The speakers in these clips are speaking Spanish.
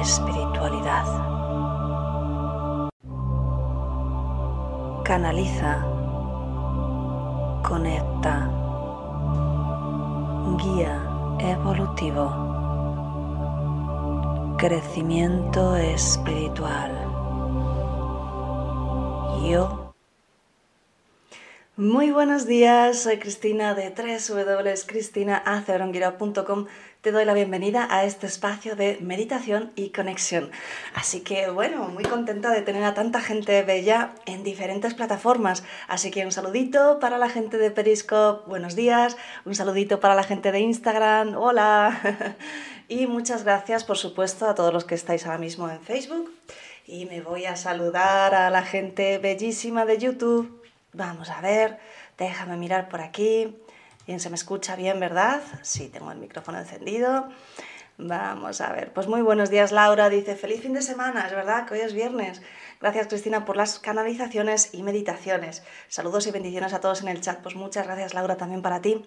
espiritualidad. Canaliza, conecta, guía evolutivo, crecimiento espiritual. Yo Muy buenos días, soy Cristina de www.cristinaaceronguira.com. Te doy la bienvenida a este espacio de meditación y conexión. Así que bueno, muy contenta de tener a tanta gente bella en diferentes plataformas. Así que un saludito para la gente de Periscope, buenos días. Un saludito para la gente de Instagram, hola. y muchas gracias, por supuesto, a todos los que estáis ahora mismo en Facebook. Y me voy a saludar a la gente bellísima de YouTube. Vamos a ver, déjame mirar por aquí. Bien, se me escucha bien, ¿verdad? Sí, tengo el micrófono encendido. Vamos a ver. Pues muy buenos días, Laura. Dice, feliz fin de semana. Es verdad que hoy es viernes. Gracias, Cristina, por las canalizaciones y meditaciones. Saludos y bendiciones a todos en el chat. Pues muchas gracias, Laura, también para ti.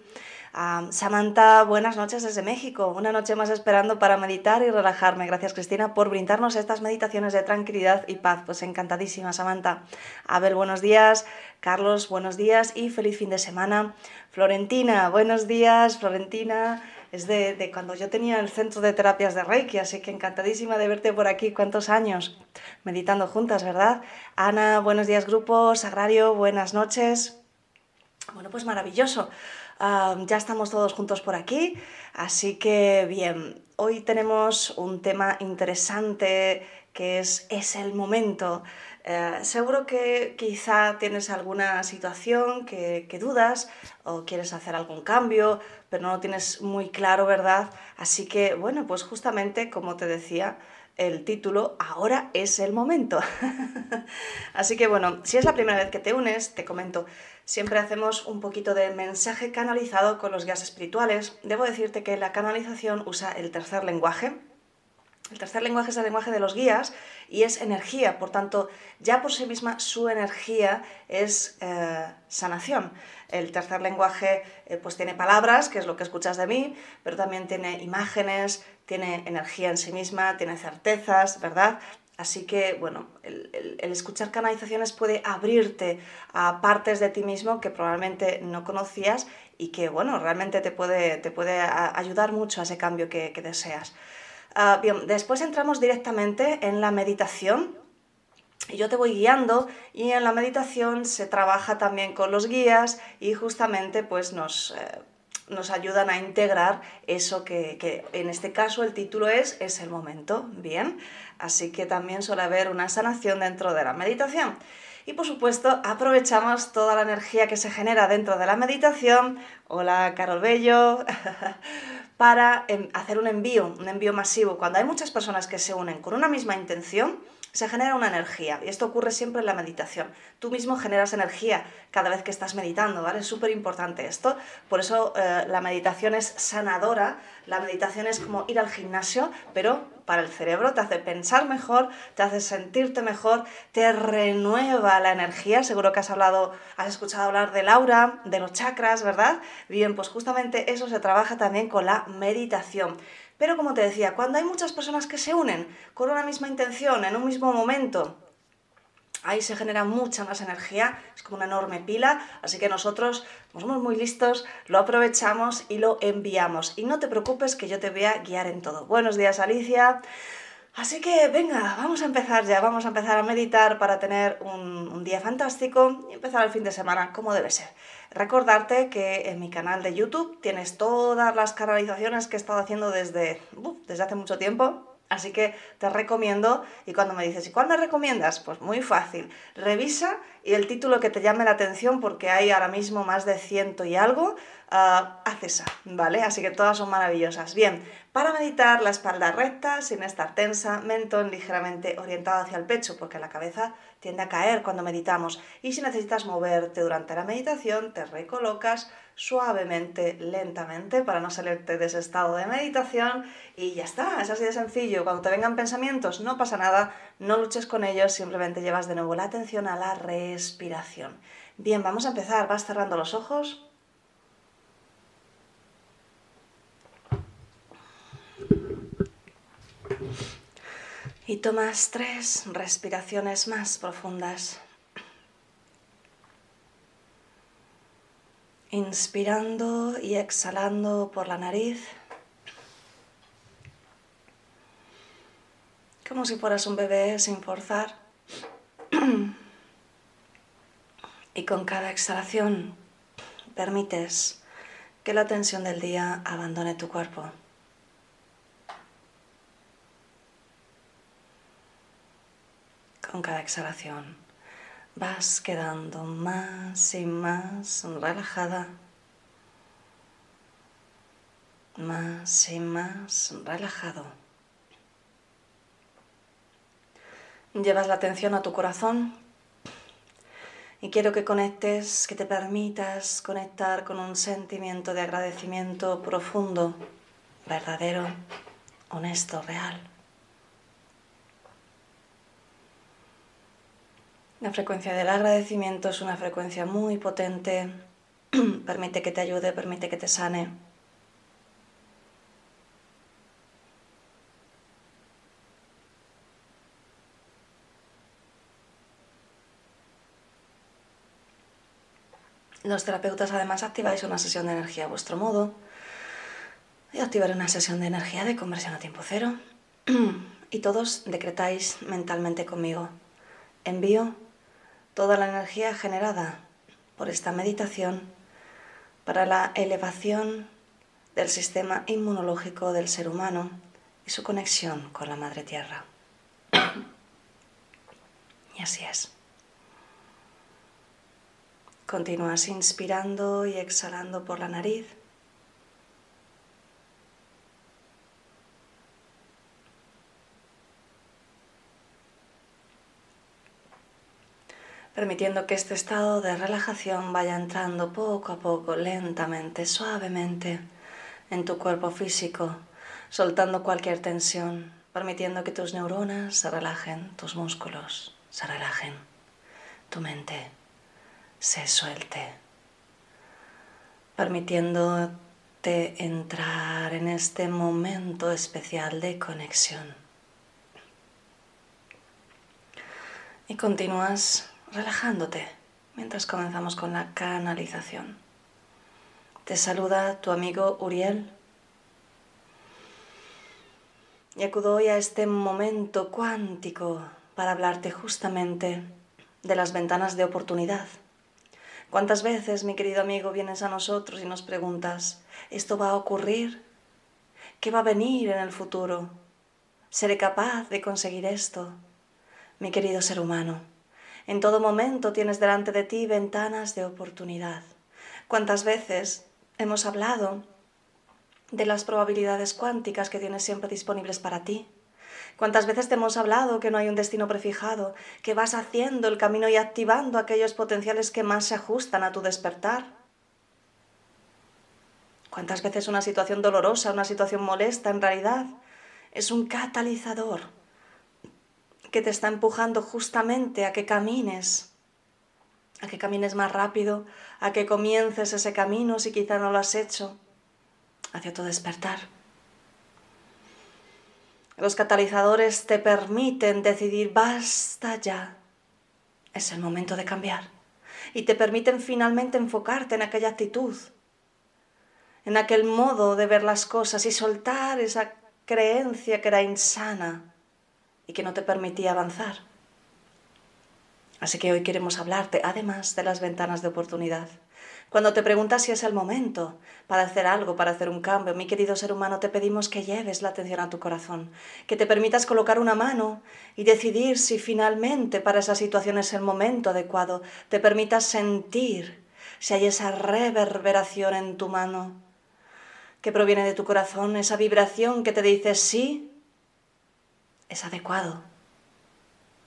Um, Samantha, buenas noches desde México. Una noche más esperando para meditar y relajarme. Gracias, Cristina, por brindarnos estas meditaciones de tranquilidad y paz. Pues encantadísima, Samantha. Abel, buenos días. Carlos, buenos días y feliz fin de semana. Florentina, buenos días, Florentina. Es de, de, cuando yo tenía el centro de terapias de Reiki, así que encantadísima de verte por aquí. ¿Cuántos años? Meditando juntas, ¿verdad? Ana, buenos días, grupo. Sagrario, buenas noches. Bueno, pues maravilloso. Uh, ya estamos todos juntos por aquí, así que bien, hoy tenemos un tema interesante que es Es el momento. Eh, seguro que quizá tienes alguna situación que, que, dudas o quieres hacer algún cambio, pero no lo tienes muy claro, ¿verdad? Así que, bueno, pues justamente como te decía, el título Ahora es el momento. Así que bueno, si es la primera vez que te unes, te comento, siempre hacemos un poquito de mensaje canalizado con los guías espirituales. Debo decirte que la canalización usa el tercer lenguaje, el tercer lenguaje es el lenguaje de los guías y es energía, por tanto, ya por sí misma su energía es eh, sanación. El tercer lenguaje eh, pues tiene palabras, que es lo que escuchas de mí, pero también tiene imágenes, tiene energía en sí misma, tiene certezas, ¿verdad? Así que, bueno, el, escuchar canalizaciones puede abrirte a partes de ti mismo que probablemente no conocías y que, bueno, realmente te puede, te puede ayudar mucho a ese cambio que deseas. Uh, bien, después entramos directamente en la meditación. Yo te voy guiando y en la meditación se trabaja también con los guías y justamente pues nos, eh, nos ayudan a integrar eso que, que, en este caso el título es Es el momento. Bien, así que también suele haber una sanación dentro de la meditación. Y por supuesto, aprovechamos toda la energía que se genera dentro de la meditación. Hola, Carol Bello. para hacer un envío, un envío masivo. Cuando hay muchas personas que se unen con una misma intención, se genera una energía y esto ocurre siempre en la meditación. Tú mismo generas energía cada vez que estás meditando, ¿vale? Es súper importante esto. Por eso eh, la meditación es sanadora, la meditación es como ir al gimnasio, pero para el cerebro te hace pensar mejor, te hace sentirte mejor, te renueva la energía. Seguro que has hablado, has escuchado hablar del aura, de los chakras, ¿verdad? Bien, pues justamente eso se trabaja también con la meditación. Pero como te decía, cuando hay muchas personas que se unen con una misma intención, en un mismo momento, ahí se genera mucha más energía, es como una enorme pila, así que nosotros, somos muy listos, lo aprovechamos y lo enviamos. Y no te preocupes que yo te voy a guiar en todo. Buenos días Alicia. Así que venga, vamos a empezar ya, vamos a empezar a meditar para tener un, día fantástico y empezar el fin de semana como debe ser. Recordarte que en mi canal de YouTube tienes todas las canalizaciones que he estado haciendo desde, desde hace mucho tiempo. Así que te recomiendo, y cuando me dices, ¿y cuál me recomiendas? Pues muy fácil, revisa y el título que te llame la atención, porque hay ahora mismo más de ciento y algo, uh, haz esa, ¿vale? Así que todas son maravillosas. Bien, para meditar, la espalda recta, sin estar tensa, mentón ligeramente orientado hacia el pecho, porque la cabeza tiende a caer cuando meditamos. Y si necesitas moverte durante la meditación, te recolocas suavemente, lentamente, para no salirte de ese estado de meditación y ya está, es así de sencillo. Cuando te vengan pensamientos, no pasa nada, no luches con ellos, simplemente llevas de nuevo la atención a la respiración. Bien, vamos a empezar, vas cerrando los ojos. Y tomas tres respiraciones más profundas. Inspirando y exhalando por la nariz. Como si fueras un bebé sin forzar. Y con cada exhalación permites que la tensión del día abandone tu cuerpo. con cada exhalación vas quedando más y más relajada, más y más relajado. Llevas la atención a tu corazón y quiero que conectes, que te permitas conectar con un sentimiento de agradecimiento profundo, verdadero, honesto, real. La frecuencia del agradecimiento es una frecuencia muy potente, permite que te ayude, permite que te sane. Los terapeutas además activáis una sesión de energía a vuestro modo. Y activaré una sesión de energía de conversión a tiempo cero. y todos decretáis mentalmente conmigo. Envío toda la energía generada por esta meditación para la elevación del sistema inmunológico del ser humano y su conexión con la Madre Tierra. y así es. Continúas inspirando y exhalando por la nariz. Permitiendo que este estado de relajación vaya entrando poco a poco, lentamente, suavemente en tu cuerpo físico, soltando cualquier tensión, permitiendo que tus neuronas se relajen, tus músculos se relajen, tu mente se suelte, permitiéndote entrar en este momento especial de conexión. Y continúas relajándote mientras comenzamos con la canalización. Te saluda tu amigo Uriel y acudo hoy a este momento cuántico para hablarte justamente de las ventanas de oportunidad. ¿Cuántas veces, mi querido amigo, vienes a nosotros y nos preguntas, ¿esto va a ocurrir? ¿Qué va a venir en el futuro? ¿Seré capaz de conseguir esto? Mi querido ser humano, en todo momento tienes delante de ti ventanas de oportunidad. ¿Cuántas veces hemos hablado de las probabilidades cuánticas que tienes siempre disponibles para ti? ¿Cuántas veces te hemos hablado que no hay un destino prefijado, que vas haciendo el camino y activando aquellos potenciales que más se ajustan a tu despertar? ¿Cuántas veces una situación dolorosa, una situación molesta en realidad es un catalizador que te está empujando justamente a que camines, a que camines más rápido, a que comiences ese camino si quizá no lo has hecho, hacia tu despertar. Los catalizadores te permiten decidir basta ya, es el momento de cambiar, y te permiten finalmente enfocarte en aquella actitud, en aquel modo de ver las cosas y soltar esa creencia que era insana que no te permitía avanzar. Así que hoy queremos hablarte, además de las ventanas de oportunidad, Cuando te preguntas si es el momento para hacer algo, para hacer un cambio, mi querido ser humano, te pedimos que lleves la atención a tu corazón, que te permitas colocar una mano y decidir si finalmente para esa situación es el momento adecuado, te permitas sentir si hay esa reverberación en tu mano que proviene de tu corazón, esa vibración que te dice sí, es adecuado,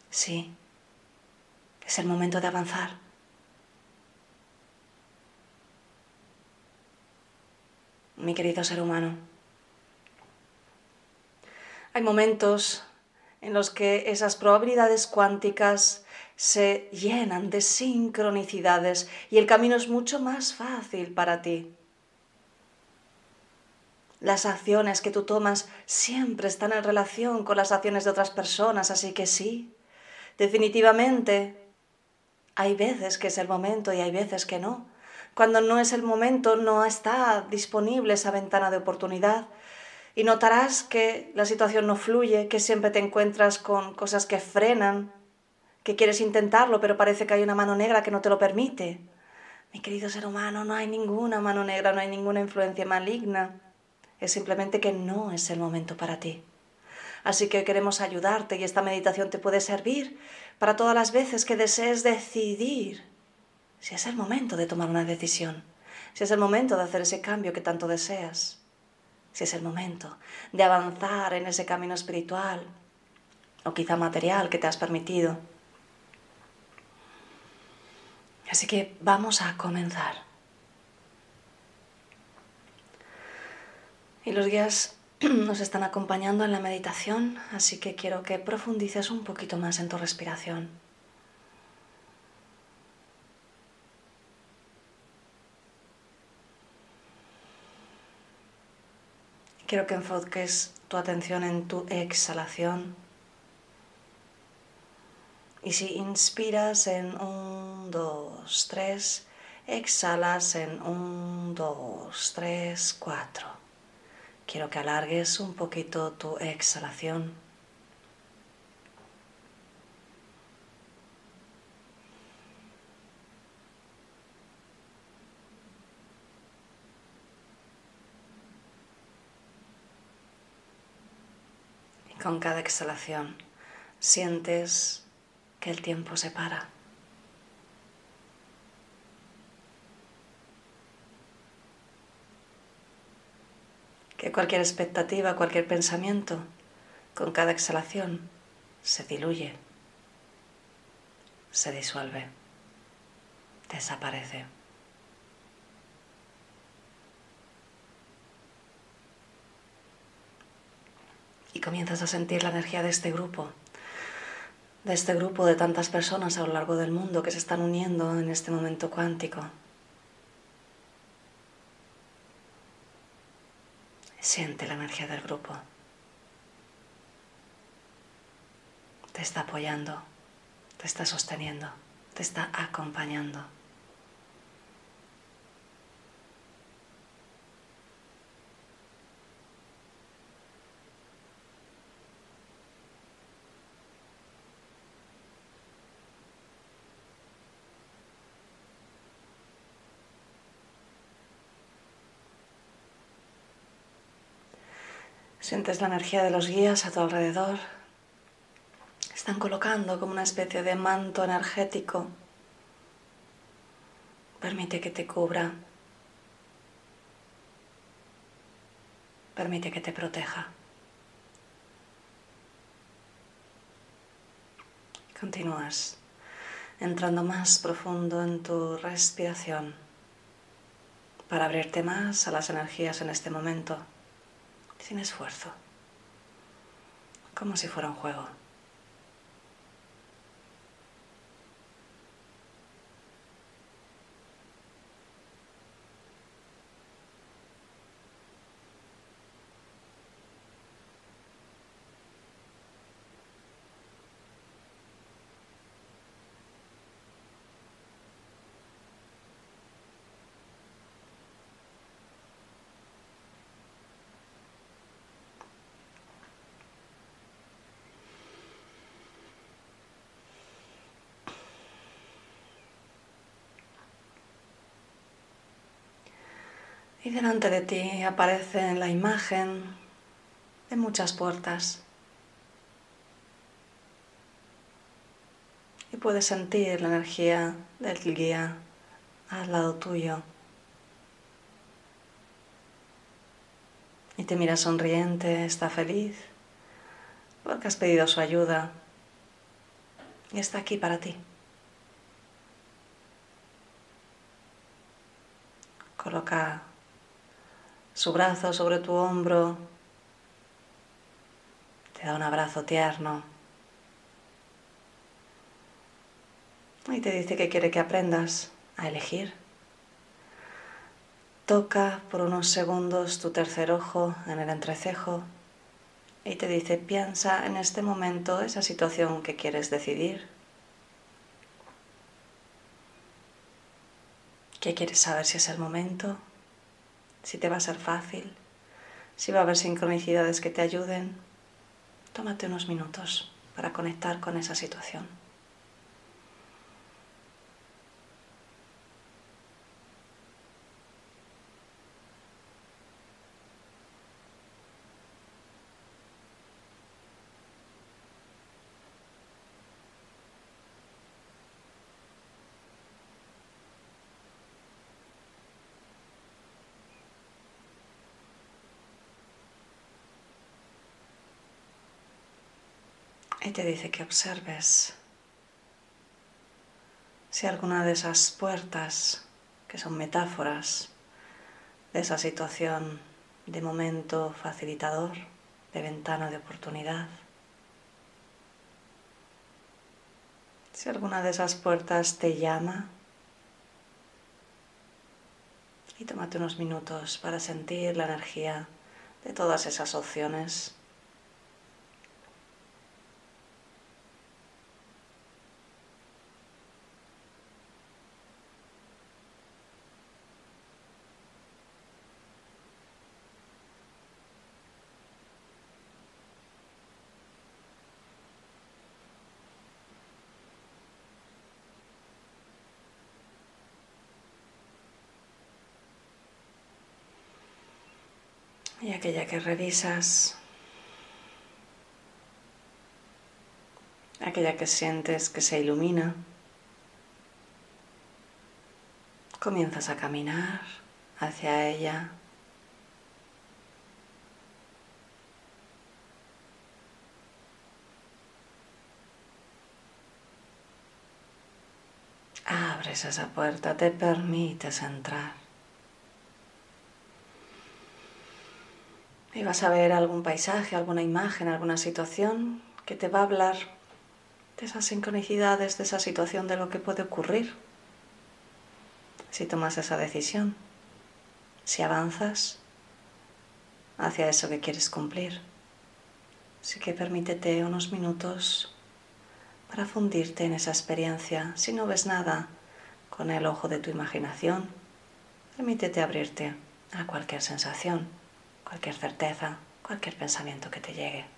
sí, es el momento de avanzar. mi querido ser humano. Hay momentos en los que esas probabilidades cuánticas se llenan de sincronicidades y el camino es mucho más fácil para ti. Las acciones que tú tomas siempre están en relación con las acciones de otras personas, así que sí, definitivamente hay veces que es el momento y hay veces que no. Cuando no es el momento, no está disponible esa ventana de oportunidad. Y notarás que la situación no fluye, que siempre te encuentras con cosas que frenan, que quieres intentarlo, pero parece que hay una mano negra que no te lo permite. Mi querido ser humano, no hay ninguna mano negra, no hay ninguna influencia maligna. Es simplemente que no es el momento para ti. Así que queremos ayudarte y esta meditación te puede servir para todas las veces que desees decidir si es el momento de tomar una decisión, si es el momento de hacer ese cambio que tanto deseas, si es el momento de avanzar en ese camino espiritual o quizá material que te has permitido. Así que vamos a comenzar. Y los guías nos están acompañando en la meditación, así que quiero que profundices un poquito más en tu respiración. Quiero que enfoques tu atención en tu exhalación. Y si inspiras en un, dos, tres, exhalas en un, dos, tres, cuatro. Quiero que alargues un poquito tu exhalación. Con cada exhalación sientes que el tiempo se para. Que cualquier expectativa, cualquier pensamiento, con cada exhalación se diluye, se disuelve, desaparece. y comienzas a sentir la energía de este grupo, de este grupo de tantas personas a lo largo del mundo que se están uniendo en este momento cuántico. Siente la energía del grupo. Te está apoyando, te está sosteniendo, te está acompañando. Sientes la energía de los guías a tu alrededor. Están colocando como una especie de manto energético. Permite que te cubra. Permite que te proteja. Continúas entrando más profundo en tu respiración para abrirte más a las energías en este momento sin esfuerzo, como si fuera un juego. Y delante de ti aparece la imagen de muchas puertas. Y puedes sentir la energía del guía al lado tuyo. Y te mira sonriente, está feliz, porque has pedido su ayuda y está aquí para ti. Coloca su brazo sobre tu hombro, te da un abrazo tierno y te dice que quiere que aprendas a elegir. Toca por unos segundos tu tercer ojo en el entrecejo y te dice, piensa en este momento esa situación que quieres decidir. ¿Qué quieres saber si es el momento? Si te va a ser fácil, si va a haber sincronicidades que te ayuden. Tómate unos minutos para conectar con esa situación. Te dice que observes. Si alguna de esas puertas, que son metáforas de esa situación de momento facilitador, de ventana de oportunidad, si alguna de esas puertas te llama, y tómate unos minutos para sentir la energía de todas esas opciones y aquella que revisas, aquella que sientes que se ilumina, comienzas a caminar hacia ella. Abres esa puerta, te permites entrar. Y vas a ver algún paisaje, alguna imagen, alguna situación que te va a hablar de esas sincronicidades, de esa situación, de lo que puede ocurrir si tomas esa decisión, si avanzas hacia eso que quieres cumplir. Así que permítete unos minutos para fundirte en esa experiencia. Si no ves nada con el ojo de tu imaginación, permítete abrirte a cualquier sensación cualquier certeza, cualquier pensamiento que te llegue.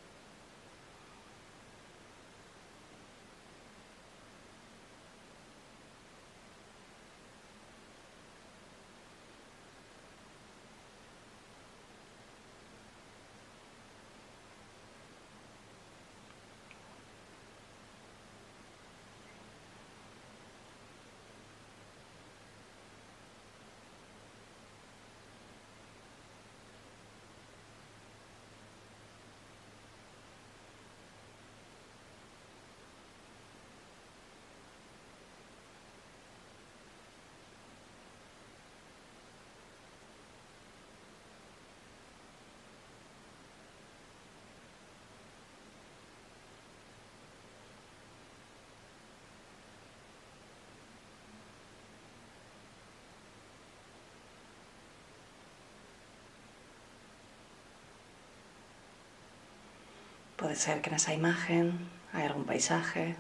Puede ser que en esa imagen hay algún paisaje,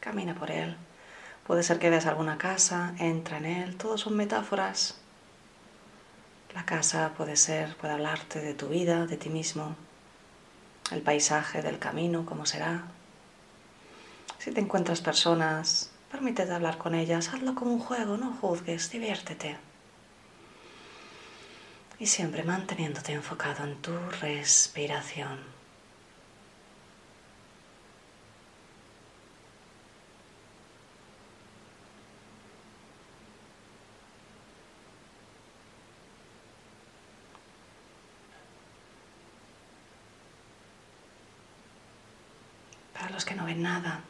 camina por él. Puede ser que veas alguna casa, entra en él. Todos son metáforas. La casa puede ser, puede hablarte de tu vida, de ti mismo. El paisaje del camino, cómo será. Si te encuentras personas, permítete hablar con ellas. Hazlo como un juego, no juzgues, diviértete. y siempre manteniéndote enfocado en tu respiración. Para los que no ven nada,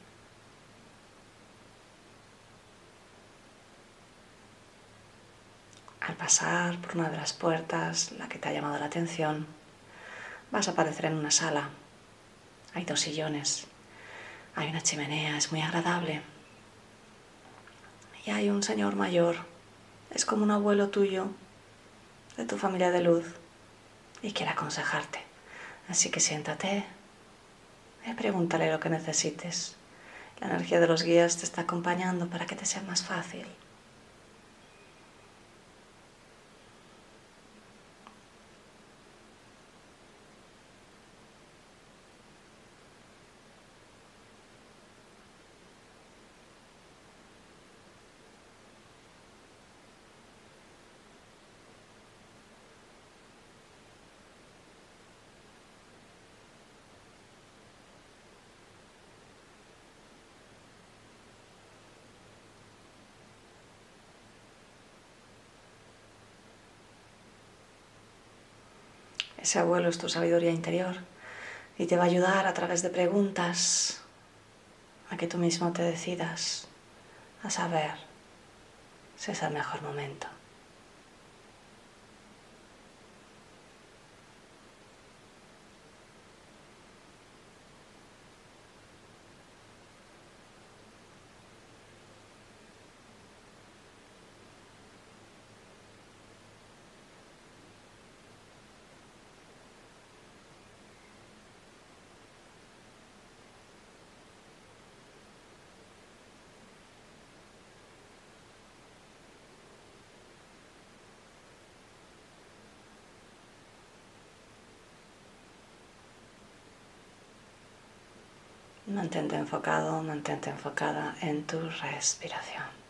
Al pasar por una de las puertas, la que te ha llamado la atención, vas a aparecer en una sala. Hay dos sillones, hay una chimenea, es muy agradable. Y hay un señor mayor, es como un abuelo tuyo, de tu familia de luz, y quiere aconsejarte. Así que siéntate pregúntale lo que necesites. La energía de los guías te está acompañando para que te sea más fácil. Ese abuelo es tu sabiduría interior y te va a ayudar a través de preguntas a que tú mismo te decidas a saber si es el mejor momento. Mantente enfocado, mantente enfocada en tu respiración.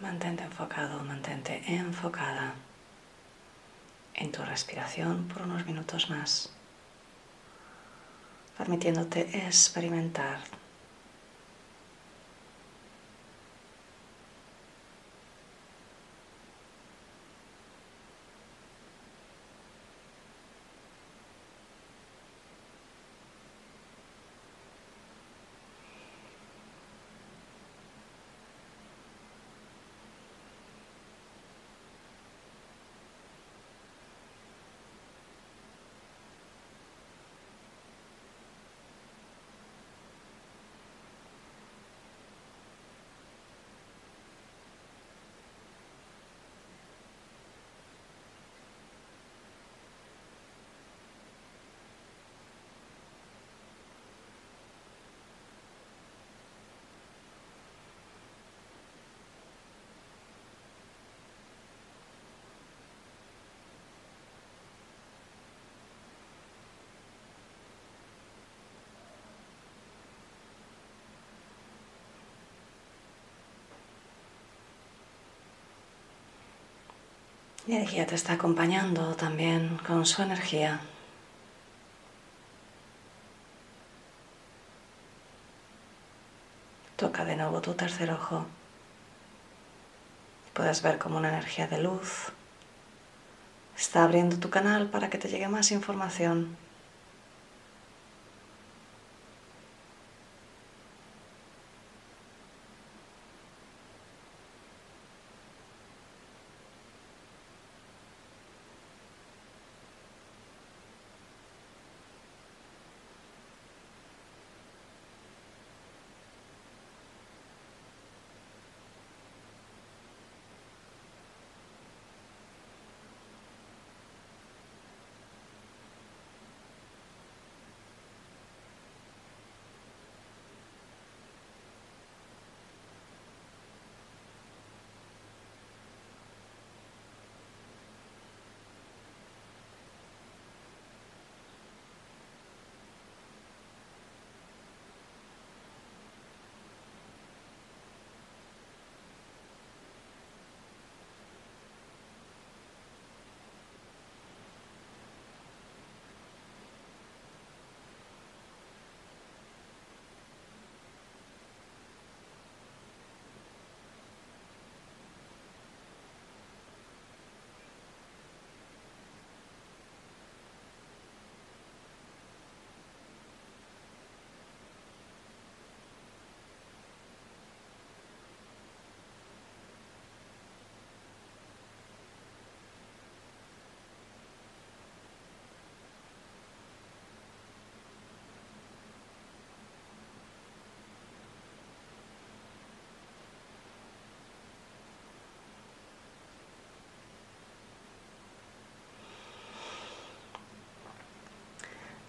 Mantente enfocado, mantente enfocada en tu respiración por unos minutos más, permitiéndote experimentar Mi energía te está acompañando también con su energía. Toca de nuevo tu tercer ojo. Puedes ver como una energía de luz está abriendo tu canal para que te llegue más información.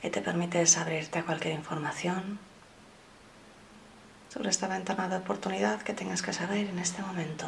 Y te permites abrirte a cualquier información sobre esta ventana de oportunidad que tengas que saber en este momento.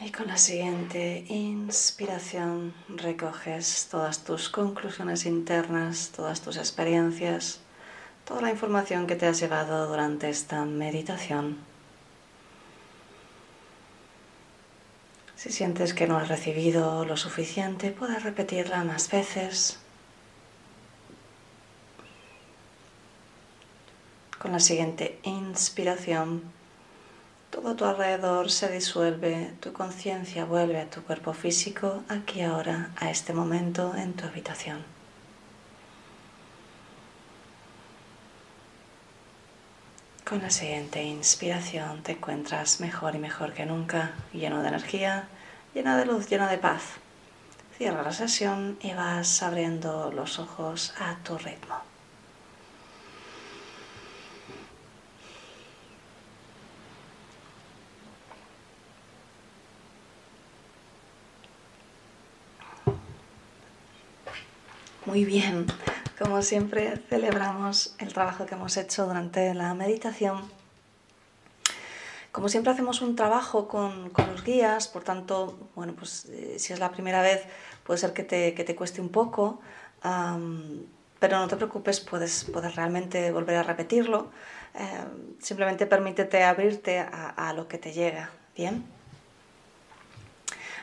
Y con la siguiente inspiración recoges todas tus conclusiones internas, todas tus experiencias, toda la información que te has llevado durante esta meditación. Si sientes que no has recibido lo suficiente, puedes repetirla más veces. Con la siguiente inspiración todo tu alrededor se disuelve, tu conciencia vuelve a tu cuerpo físico, aquí ahora, a este momento en tu habitación. Con la siguiente inspiración te encuentras mejor y mejor que nunca, lleno de energía, lleno de luz, lleno de paz. Cierra la sesión y vas abriendo los ojos a tu ritmo. Muy bien, como siempre celebramos el trabajo que hemos hecho durante la meditación. Como siempre hacemos un trabajo con, los guías, por tanto, bueno, pues eh, si es la primera vez puede ser que te, cueste un poco, pero no te preocupes, puedes, puedes realmente volver a repetirlo. Eh, simplemente permítete abrirte a, a lo que te llega, ¿bien?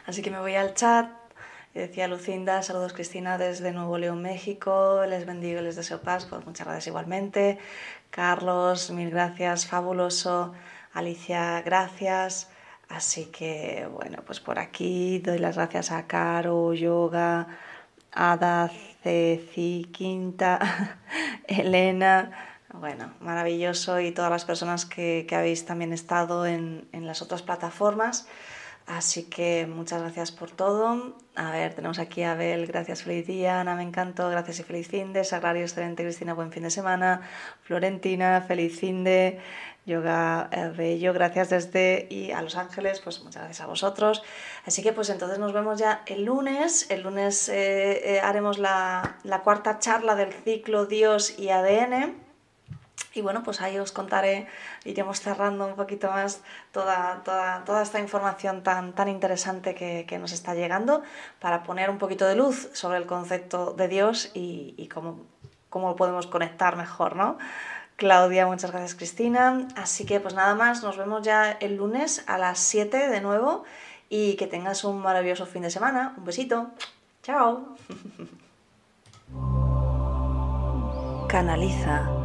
Así que me voy al chat decía Lucinda, saludos Cristina desde Nuevo León, México, les bendigo y les deseo paz, pues muchas gracias igualmente. Carlos, mil gracias, fabuloso. Alicia, gracias. Así que bueno, pues por aquí doy las gracias a Caro, Yoga, Ada, Ceci, Quinta, Elena. Bueno, maravilloso y todas las personas que, habéis también estado en, en las otras plataformas. Así que muchas gracias por todo. A ver, tenemos aquí a Abel, gracias, feliz día. Ana, me encantó, gracias y feliz fin de. Sagrario, excelente, Cristina, buen fin de semana. Florentina, feliz fin de. Yoga eh, Bello, gracias desde y a Los Ángeles, pues muchas gracias a vosotros. Así que pues entonces nos vemos ya el lunes. El lunes eh, eh, haremos la, la cuarta charla del ciclo Dios y ADN. Y bueno, pues ahí os contaré, iremos cerrando un poquito más toda, toda, toda esta información tan, tan interesante que, que, nos está llegando para poner un poquito de luz sobre el concepto de Dios y, y cómo, cómo lo podemos conectar mejor, ¿no? Claudia, muchas gracias Cristina. Así que pues nada más, nos vemos ya el lunes a las 7 de nuevo y que tengas un maravilloso fin de semana. Un besito. Chao. Canaliza.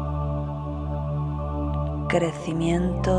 crecimiento